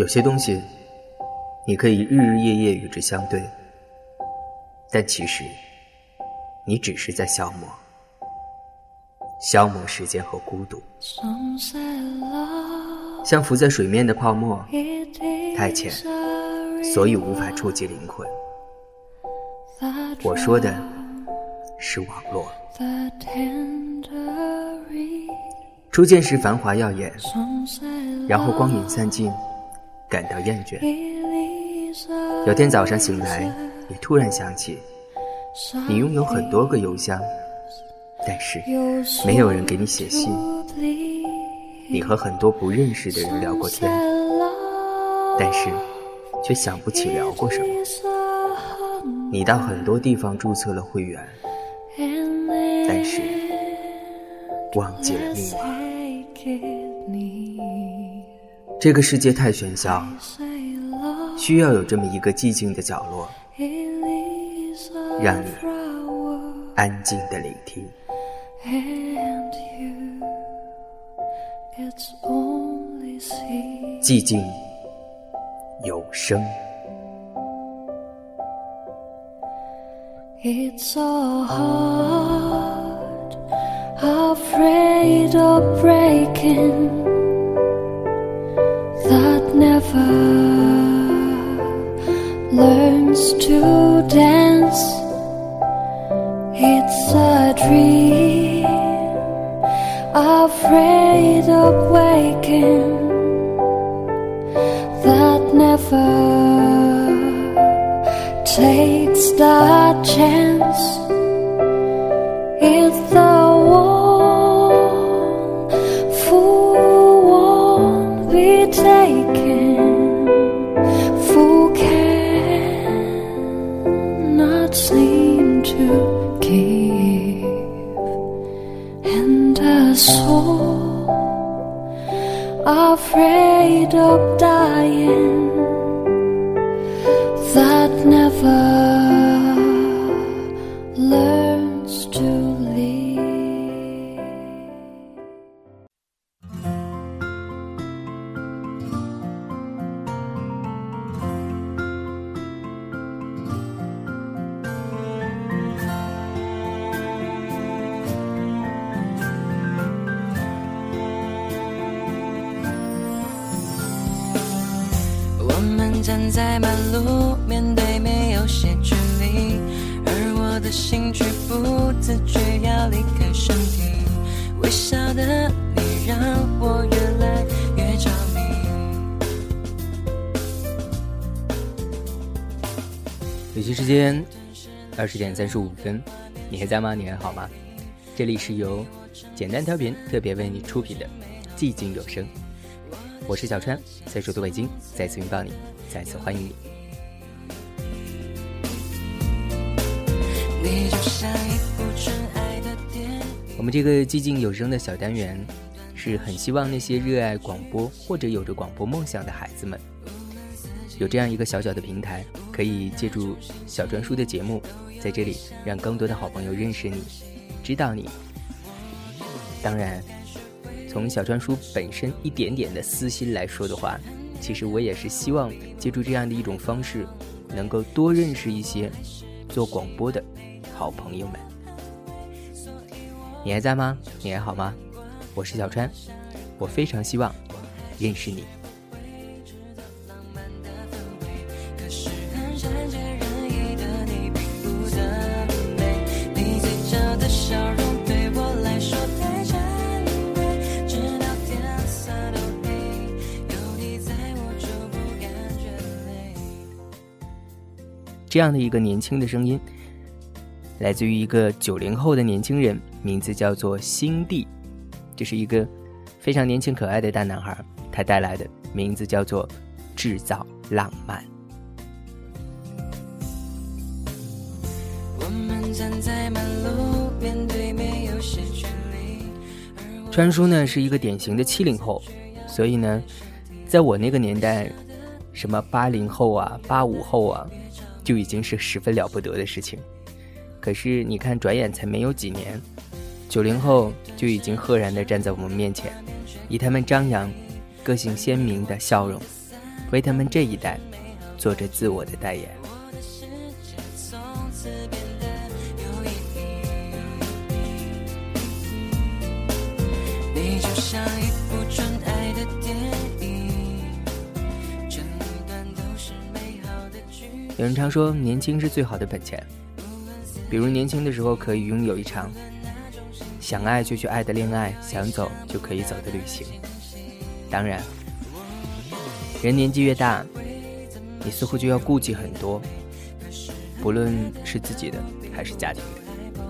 有些东西，你可以日日夜夜与之相对，但其实，你只是在消磨，消磨时间和孤独，像浮在水面的泡沫，太浅，所以无法触及灵魂。我说的是网络。初见时繁华耀眼，然后光影散尽。感到厌倦。有天早上醒来，你突然想起，你拥有很多个邮箱，但是没有人给你写信。你和很多不认识的人聊过天，但是却想不起聊过什么。你到很多地方注册了会员，但是忘记了密码。这个世界太喧嚣，需要有这么一个寂静的角落，让你安静的聆听。寂静有声。never takes the chance. 我们站在马路面对面有些距离，而我的心却不自觉要离开身体。微笑的你让我越来越着迷。北京时间二十点三十五分，你还在吗？你还好吗？这里是由简单调频特别为你出品的寂静有声，我是小川，在首都北京再次拥抱你。再次欢迎你。我们这个寂静有声的小单元，是很希望那些热爱广播或者有着广播梦想的孩子们，有这样一个小小的平台，可以借助小专书的节目，在这里让更多的好朋友认识你，知道你。当然，从小川叔本身一点点的私心来说的话。其实我也是希望借助这样的一种方式，能够多认识一些做广播的好朋友们。你还在吗？你还好吗？我是小川，我非常希望认识你。这样的一个年轻的声音，来自于一个九零后的年轻人，名字叫做星帝，这是一个非常年轻可爱的大男孩，他带来的名字叫做制造浪漫。川叔呢是一个典型的七零后，所以呢，在我那个年代，什么八零后啊、八五后啊。就已经是十分了不得的事情，可是你看，转眼才没有几年，九零后就已经赫然地站在我们面前，以他们张扬、个性鲜明的笑容，为他们这一代做着自我的代言。像一有人常说，年轻是最好的本钱。比如年轻的时候可以拥有一场想爱就去爱的恋爱，想走就可以走的旅行。当然，人年纪越大，你似乎就要顾忌很多，不论是自己的还是家庭的。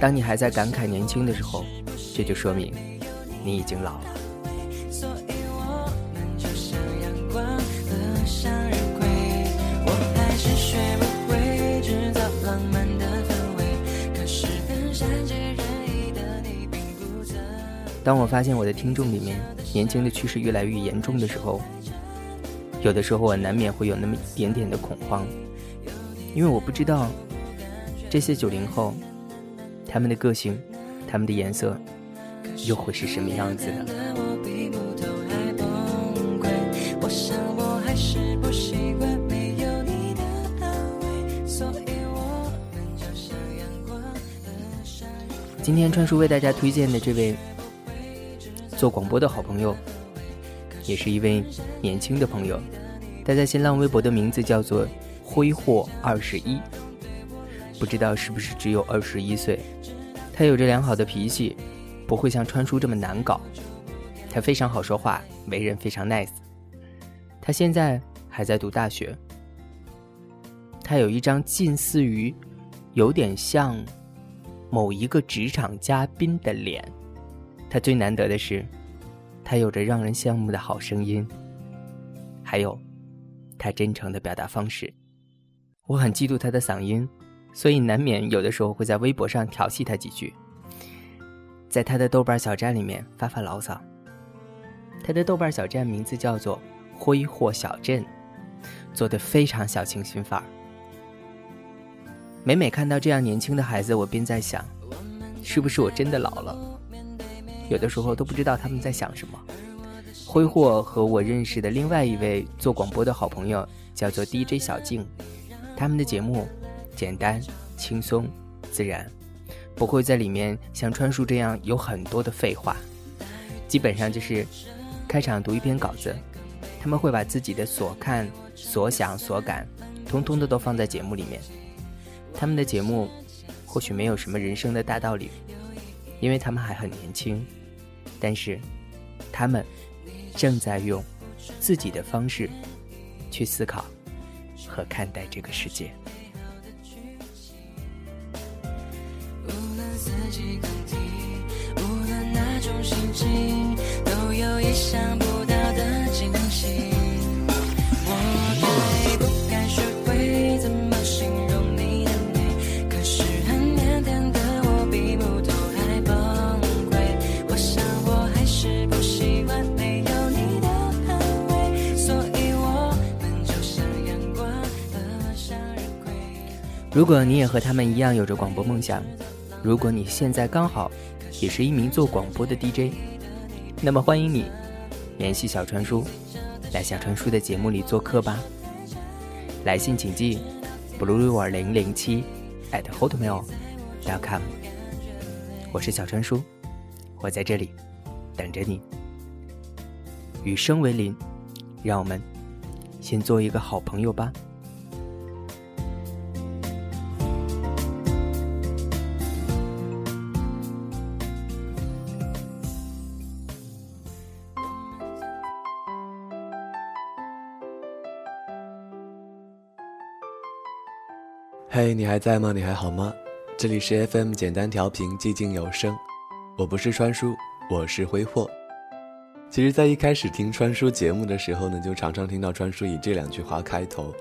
当你还在感慨年轻的时候，这就说明你已经老了。当我发现我的听众里面年轻的趋势越来越严重的时候，有的时候我难免会有那么一点点的恐慌，因为我不知道这些九零后他们的个性、他们的颜色又会是什么样子的。今天川叔为大家推荐的这位。做广播的好朋友，也是一位年轻的朋友。他在新浪微博的名字叫做“挥霍二十一”，不知道是不是只有二十一岁。他有着良好的脾气，不会像川叔这么难搞。他非常好说话，为人非常 nice。他现在还在读大学。他有一张近似于有点像某一个职场嘉宾的脸。他最难得的是，他有着让人羡慕的好声音，还有他真诚的表达方式。我很嫉妒他的嗓音，所以难免有的时候会在微博上调戏他几句，在他的豆瓣小站里面发发牢骚。他的豆瓣小站名字叫做“挥霍小镇”，做的非常小清新范儿。每每看到这样年轻的孩子，我便在想，是不是我真的老了？有的时候都不知道他们在想什么。挥霍和我认识的另外一位做广播的好朋友叫做 DJ 小静，他们的节目简单、轻松、自然，不会在里面像川叔这样有很多的废话。基本上就是开场读一篇稿子，他们会把自己的所看、所想、所感，通通的都放在节目里面。他们的节目或许没有什么人生的大道理。因为他们还很年轻，但是他们正在用自己的方式去思考和看待这个世界。无论，哪种心情，都有意想不到的惊喜。如果你也和他们一样有着广播梦想，如果你现在刚好也是一名做广播的 DJ，那么欢迎你联系小川叔，来小川叔的节目里做客吧。来信请寄 blueriver 零零七 at hotmail.com。我是小川叔，我在这里等着你。与生为邻，让我们先做一个好朋友吧。嘿，你还在吗？你还好吗？这里是 FM 简单调频，寂静有声。我不是川叔，我是挥霍。其实，在一开始听川叔节目的时候呢，就常常听到川叔以这两句话开头，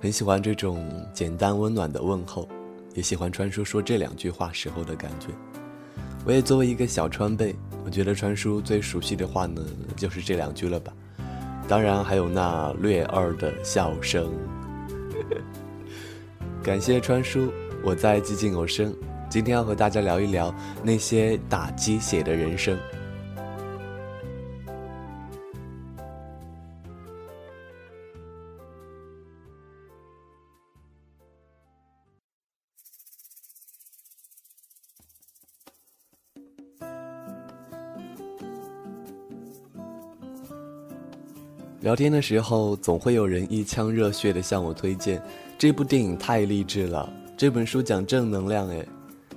很喜欢这种简单温暖的问候，也喜欢川叔说这两句话时候的感觉。我也作为一个小川贝，我觉得川叔最熟悉的话呢，就是这两句了吧。当然还有那略二的笑声。感谢川叔，我在寂静有声。今天要和大家聊一聊那些打鸡血的人生。聊天的时候，总会有人一腔热血的向我推荐这部电影太励志了，这本书讲正能量诶，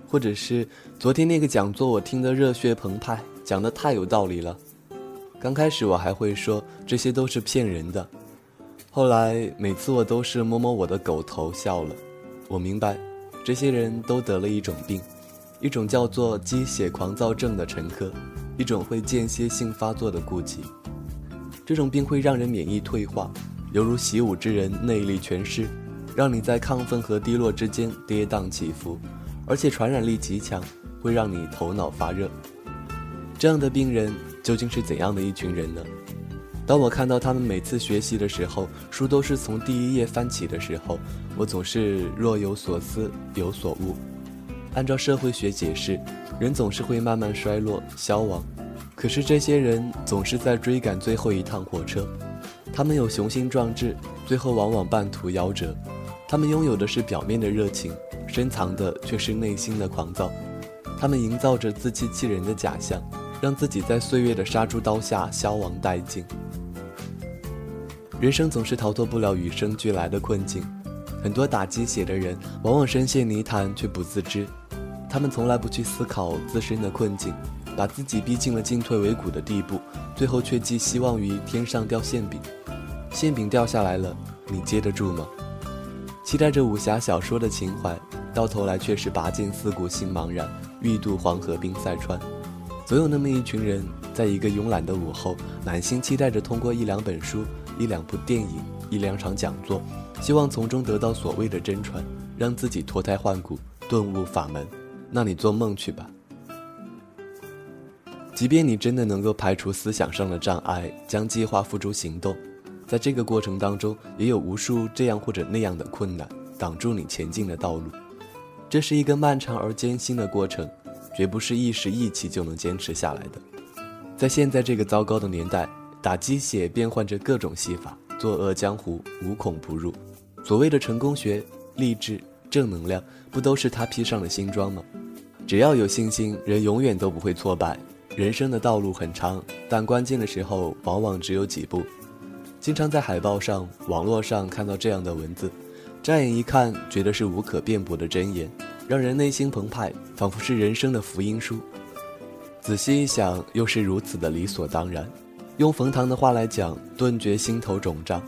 或者是昨天那个讲座我听得热血澎湃，讲的太有道理了。刚开始我还会说这些都是骗人的，后来每次我都是摸摸我的狗头笑了。我明白，这些人都得了一种病，一种叫做鸡血狂躁症的沉疴，一种会间歇性发作的痼疾。这种病会让人免疫退化，犹如习武之人内力全失，让你在亢奋和低落之间跌宕起伏，而且传染力极强，会让你头脑发热。这样的病人。究竟是怎样的一群人呢？当我看到他们每次学习的时候，书都是从第一页翻起的时候，我总是若有所思，有所悟。按照社会学解释，人总是会慢慢衰落、消亡，可是这些人总是在追赶最后一趟火车。他们有雄心壮志，最后往往半途夭折。他们拥有的是表面的热情，深藏的却是内心的狂躁。他们营造着自欺欺人的假象。让自己在岁月的杀猪刀下消亡殆尽。人生总是逃脱不了与生俱来的困境，很多打鸡血的人往往深陷泥潭却不自知，他们从来不去思考自身的困境，把自己逼进了进退维谷的地步，最后却寄希望于天上掉馅饼。馅饼掉下来了，你接得住吗？期待着武侠小说的情怀，到头来却是拔剑四顾心茫然，欲渡黄河冰塞川。总有那么一群人，在一个慵懒的午后，满心期待着通过一两本书、一两部电影、一两场讲座，希望从中得到所谓的真传，让自己脱胎换骨、顿悟法门。那你做梦去吧。即便你真的能够排除思想上的障碍，将计划付诸行动，在这个过程当中，也有无数这样或者那样的困难挡住你前进的道路。这是一个漫长而艰辛的过程。绝不是一时意气就能坚持下来的。在现在这个糟糕的年代，打鸡血变换着各种戏法，作恶江湖无孔不入。所谓的成功学、励志、正能量，不都是他披上的新装吗？只要有信心，人永远都不会挫败。人生的道路很长，但关键的时候往往只有几步。经常在海报上、网络上看到这样的文字，乍眼一看，觉得是无可辩驳的箴言。让人内心澎湃，仿佛是人生的福音书。仔细一想，又是如此的理所当然。用冯唐的话来讲，顿觉心头肿胀。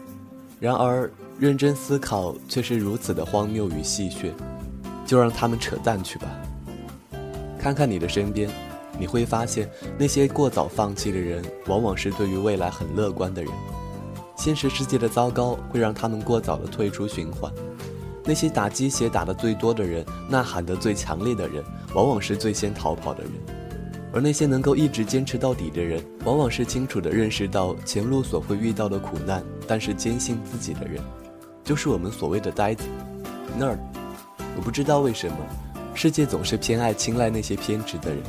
然而，认真思考却是如此的荒谬与戏谑。就让他们扯淡去吧。看看你的身边，你会发现，那些过早放弃的人，往往是对于未来很乐观的人。现实世界的糟糕，会让他们过早的退出循环。那些打鸡血打得最多的人，呐喊得最强烈的人，往往是最先逃跑的人；而那些能够一直坚持到底的人，往往是清楚地认识到前路所会遇到的苦难，但是坚信自己的人，就是我们所谓的呆子、nerd。我不知道为什么，世界总是偏爱青睐那些偏执的人。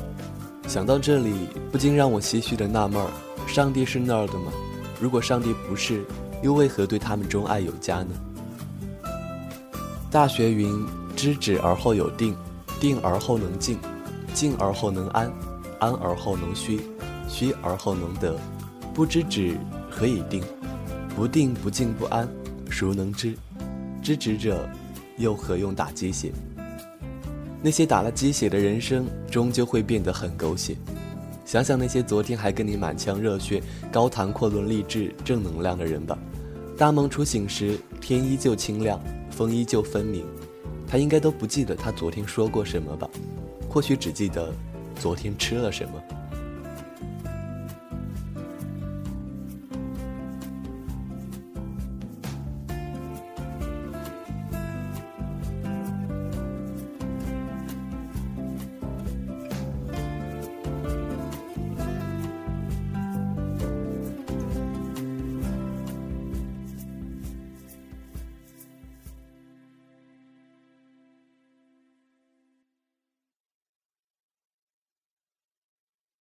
想到这里，不禁让我唏嘘地纳闷儿：上帝是那儿的吗？如果上帝不是，又为何对他们钟爱有加呢？大学云：知止而后有定，定而后能静，静而后能安，安而后能虚，虚而后能得。不知止，何以定？不定不静不安，孰能知？知止者，又何用打鸡血？那些打了鸡血的人生，终究会变得很狗血。想想那些昨天还跟你满腔热血、高谈阔论励志、正能量的人吧。大梦初醒时，天依旧清亮。风依旧分明，他应该都不记得他昨天说过什么吧？或许只记得昨天吃了什么。